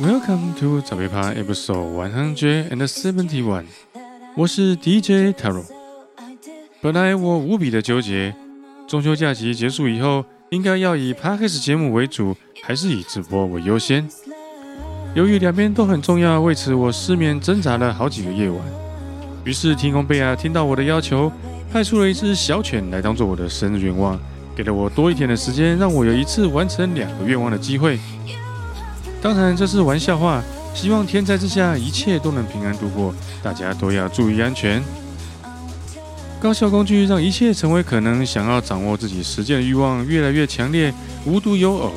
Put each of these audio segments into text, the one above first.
Welcome to 早别趴 Episode One Hundred and Seventy One，我是 DJ Taro。本来我无比的纠结，中秋假期结束以后，应该要以 Podcast 节目为主，还是以直播为优先？由于两边都很重要，为此我失眠挣扎了好几个夜晚。于是天空贝亚听到我的要求，派出了一只小犬来当做我的生日愿望，给了我多一天的时间，让我有一次完成两个愿望的机会。当然这是玩笑话，希望天灾之下一切都能平安度过，大家都要注意安全。高效工具让一切成为可能，想要掌握自己实践的欲望越来越强烈，无独有偶。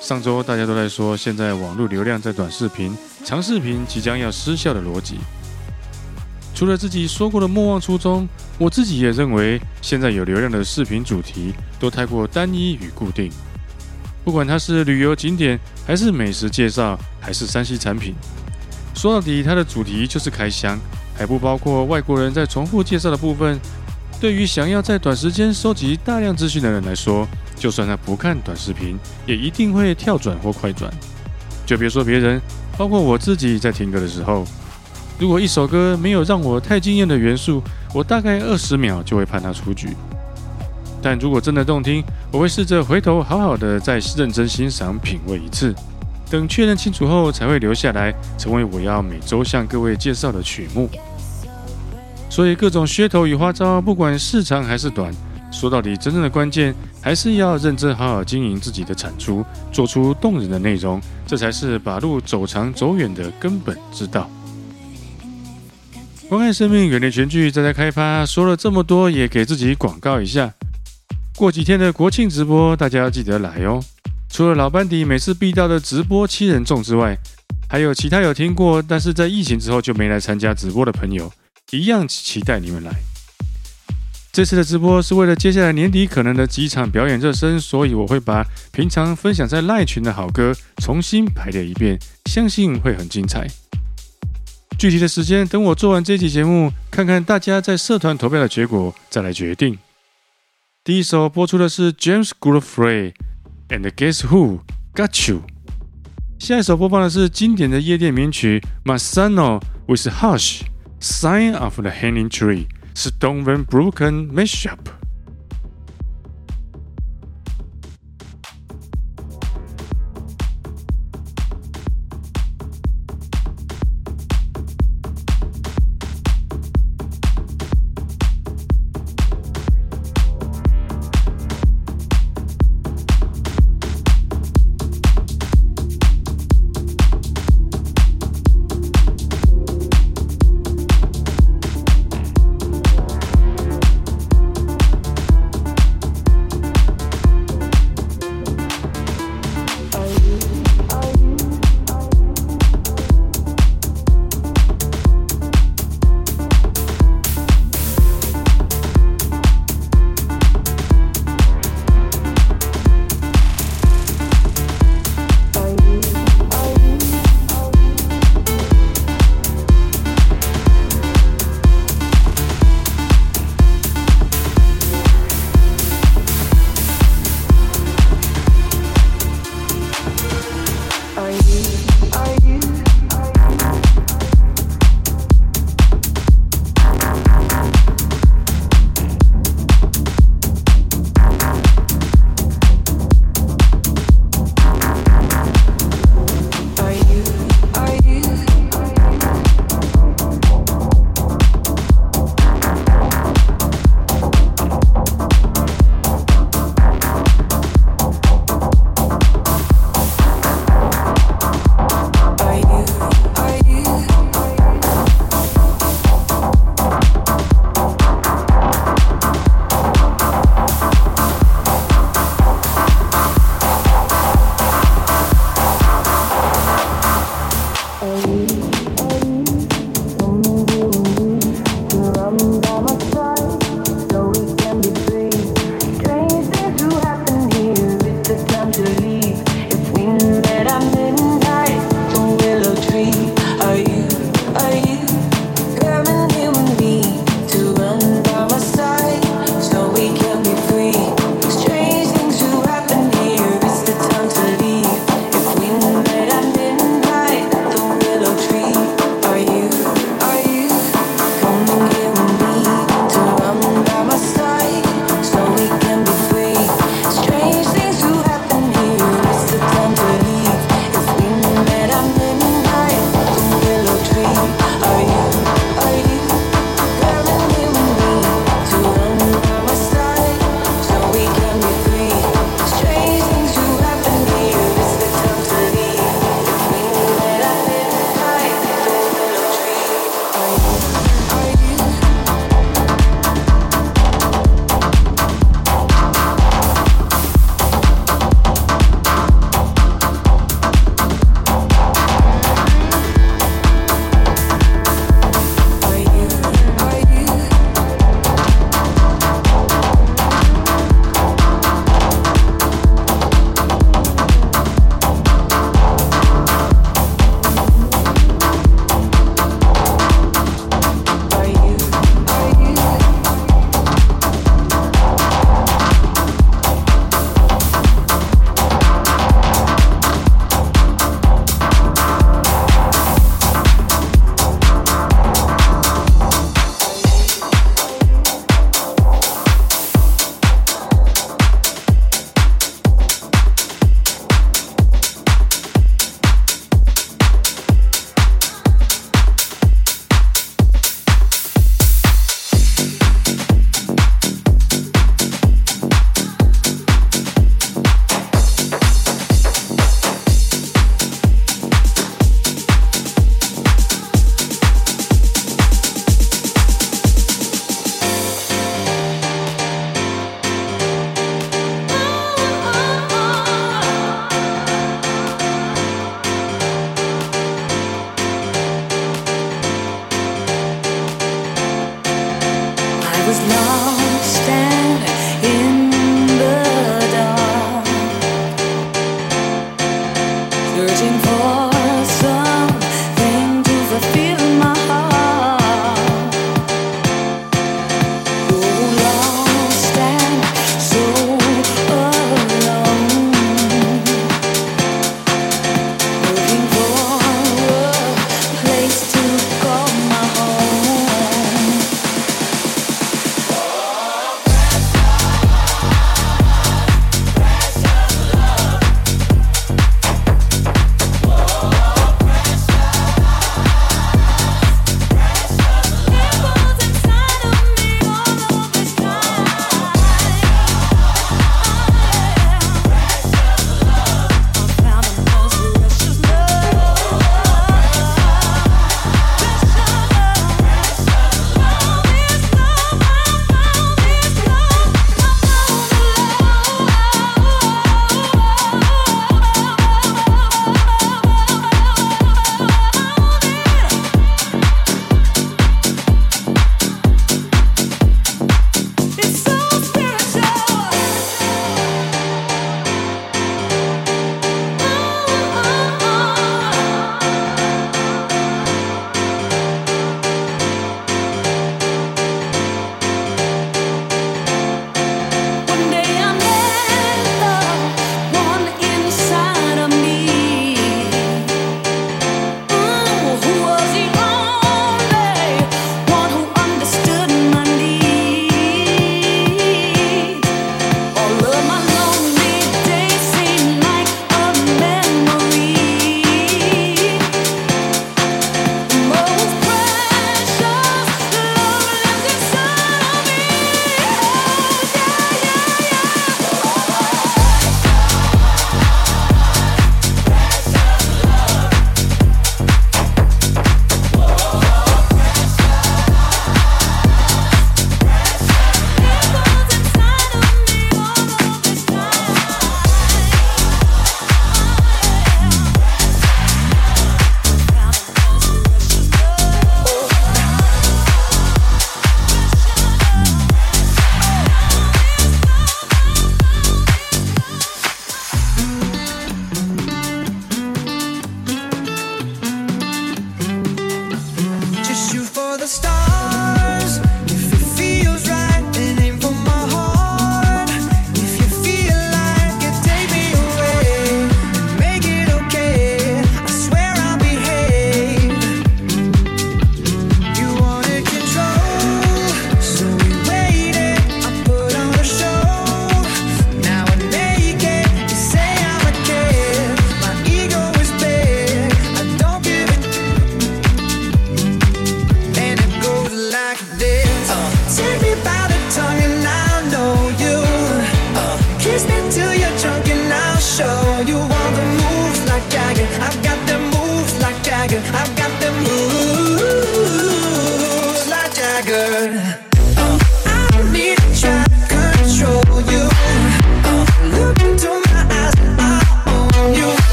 上周大家都在说，现在网络流量在短视频、长视频即将要失效的逻辑。除了自己说过的莫忘初衷，我自己也认为，现在有流量的视频主题都太过单一与固定。不管它是旅游景点，还是美食介绍，还是山西产品，说到底，它的主题就是开箱。还不包括外国人在重复介绍的部分。对于想要在短时间收集大量资讯的人来说，就算他不看短视频，也一定会跳转或快转。就别说别人，包括我自己在听歌的时候，如果一首歌没有让我太惊艳的元素，我大概二十秒就会判它出局。但如果真的动听，我会试着回头好好的再认真欣赏品味一次。等确认清楚后，才会留下来，成为我要每周向各位介绍的曲目。所以各种噱头与花招，不管是长还是短，说到底，真正的关键还是要认真好好经营自己的产出，做出动人的内容，这才是把路走长走远的根本之道。关爱生命，远离全剧，再在开发。说了这么多，也给自己广告一下。过几天的国庆直播，大家要记得来哦。除了老班底每次必到的直播七人众之外，还有其他有听过，但是在疫情之后就没来参加直播的朋友，一样期待你们来。这次的直播是为了接下来年底可能的几场表演热身，所以我会把平常分享在赖群的好歌重新排列一遍，相信会很精彩。具体的时间等我做完这期节目，看看大家在社团投票的结果，再来决定。第一首播出的是 James Godfrey and Guess Who Got You。下一首播放的是经典的夜店名曲 Masano with Hush Sign of the Hanging Tree。Stone Van Broken Mashup。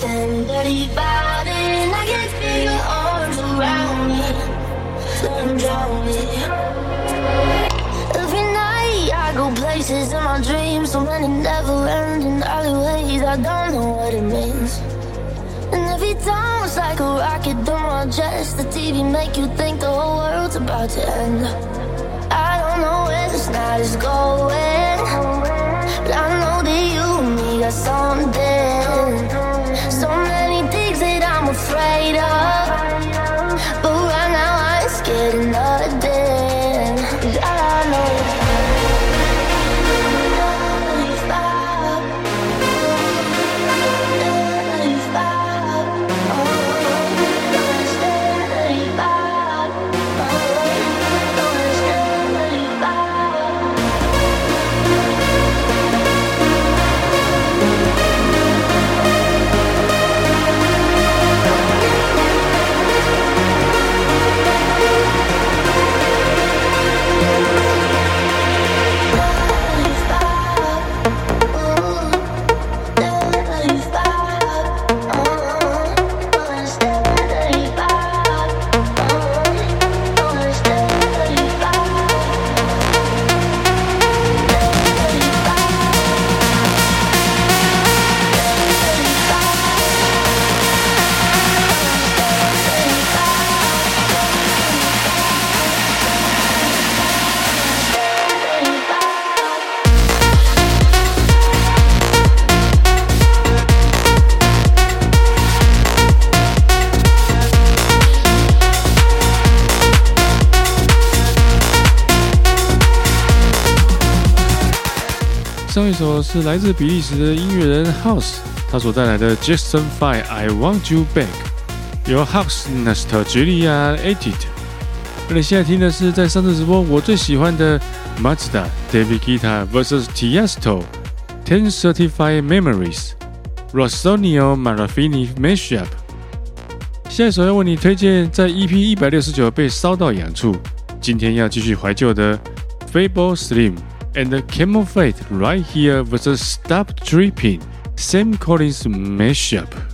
tenderly biting. I can feel your arms around me, and drown me. Every night I go places in my dreams, so many never-ending alleyways. I don't know what it means. And every time it's like a rocket through my chest. The TV make you think the whole world's about to end. I don't know where this night is going, but I know that you and me got something. afraid of 上一首是来自比利时的音乐人 House，他所带来的 Jackson Five I Want You Back，由 House Nostalgia Edit。而你现在听的是在上次直播我最喜欢的 Mazda David Guetta vs Tiesto Ten Certified Memories，Rosonio Marafini Mashup。下一首要为你推荐，在 EP 一百六十九被烧到痒处，今天要继续怀旧的 Fable Slim。And Camel Fat right here versus Stop Dripping, Sam Collins mashup.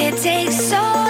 It takes so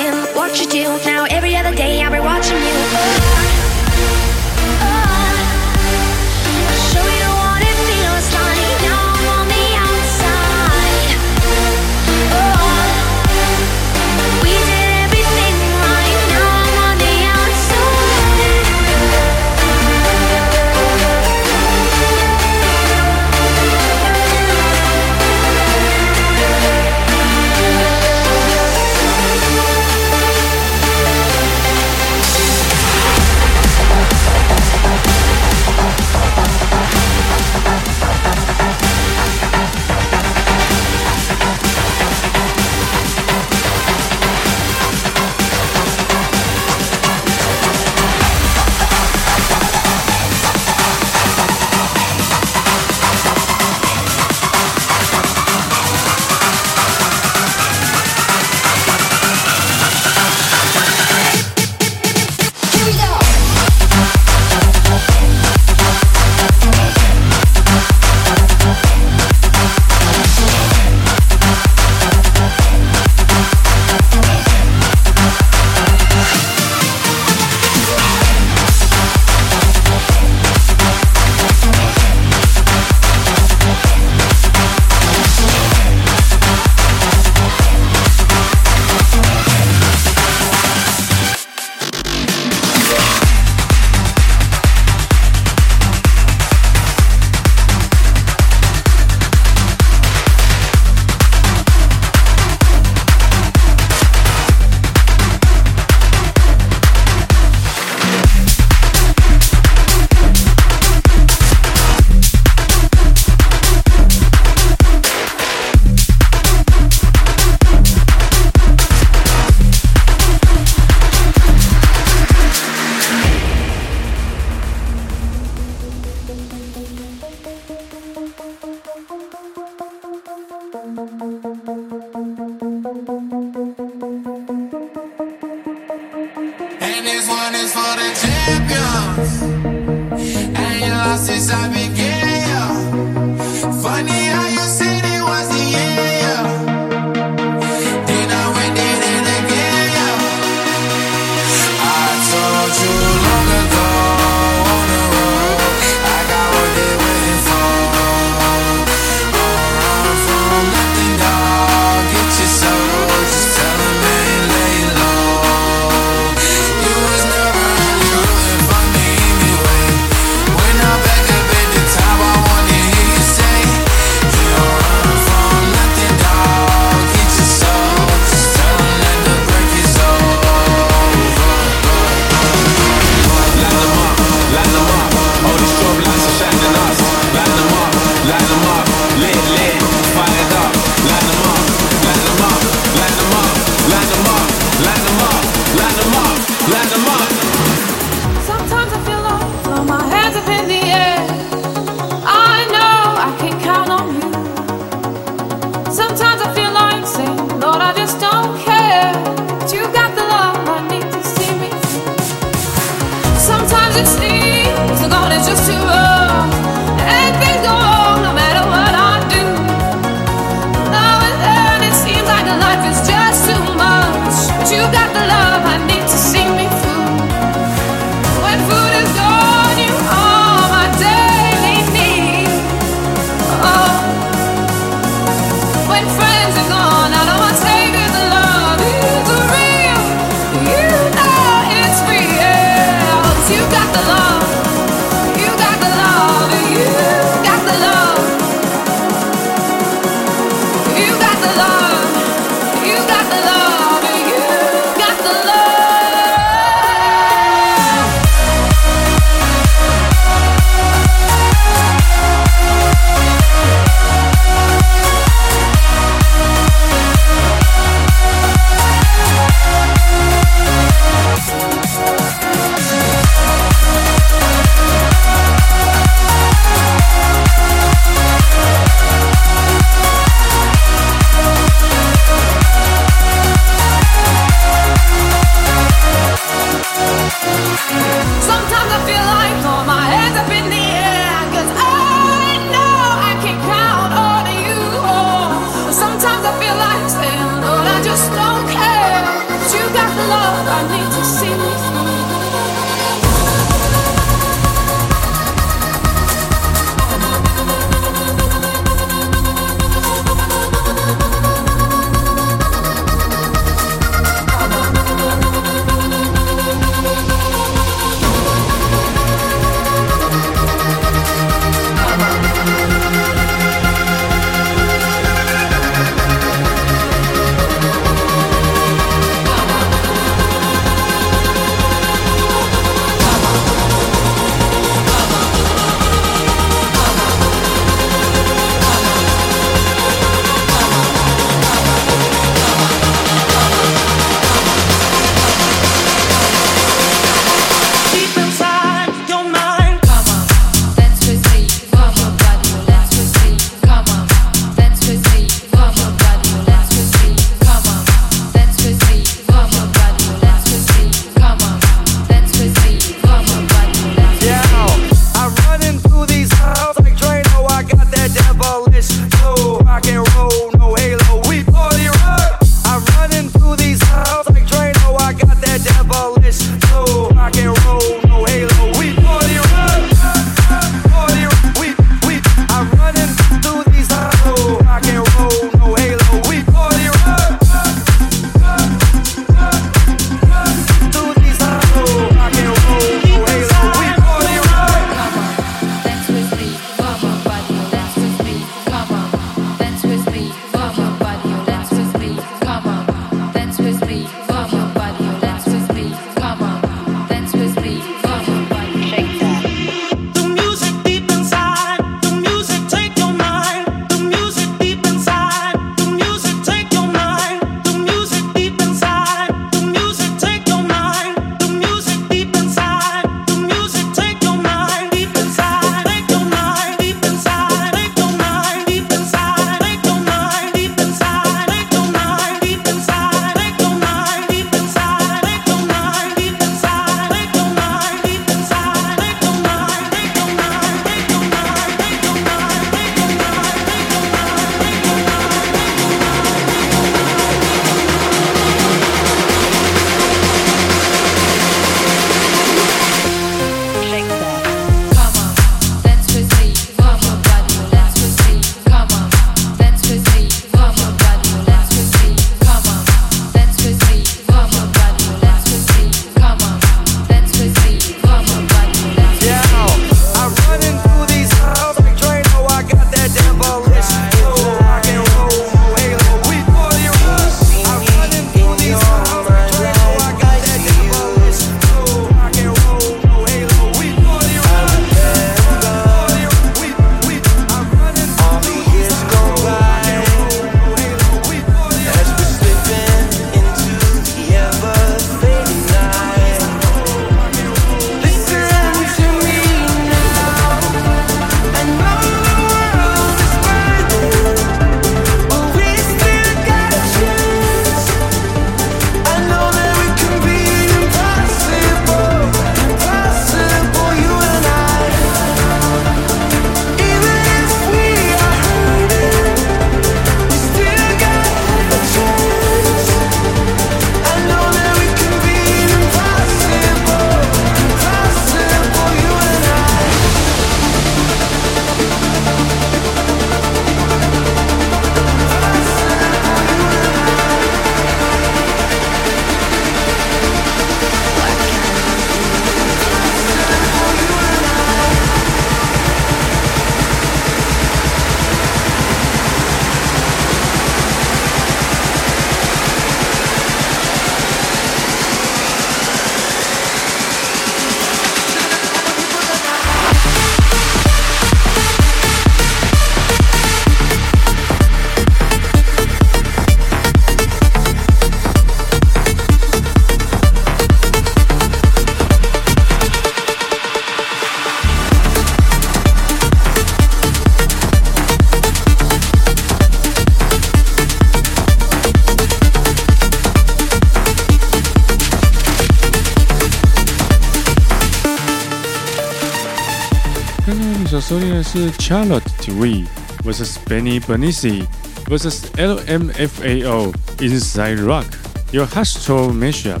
收听的是 Charlotte Twee vs Benny Benassi vs LMFAO Inside Rock Your Hostile Mashup。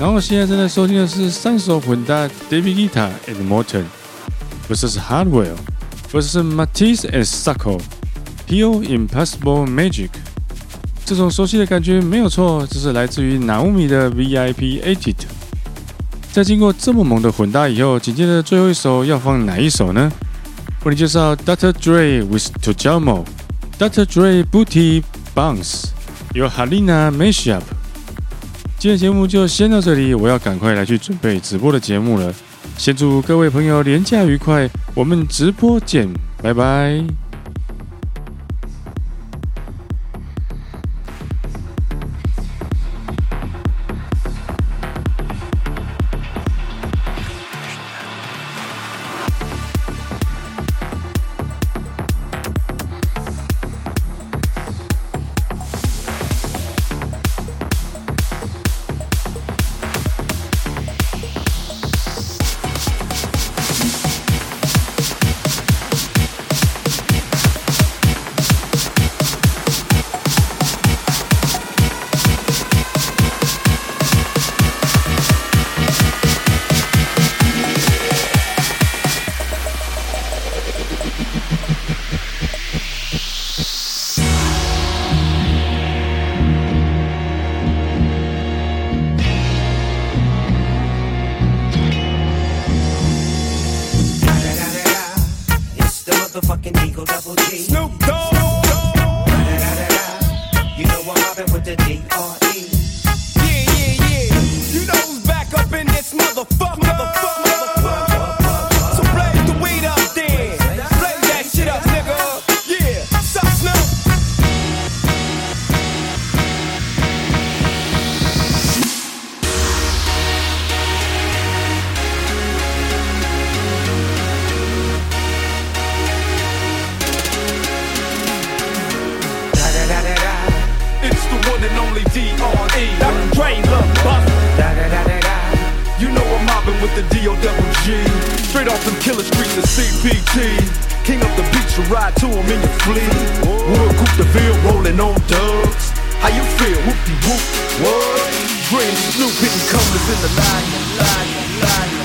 然后现在正在收听的是三首混搭 David Guetta and Morten vs Hardwell vs Matisse and Sacco Pure Impossible Magic。这种熟悉的感觉没有错，这是来自于 Naomi 的 VIP Edit。在经过这么猛的混搭以后，紧接着最后一首要放哪一首呢？ 为你介绍 Dr. Dre with Tujamo，Dr. Dre Booty Bounce，由 Halina Mashup。今天节目就先到这里，我要赶快来去准备直播的节目了。先祝各位朋友连假愉快，我们直播见，拜拜。What? Green, Snoop hitting covers in the line, line, line.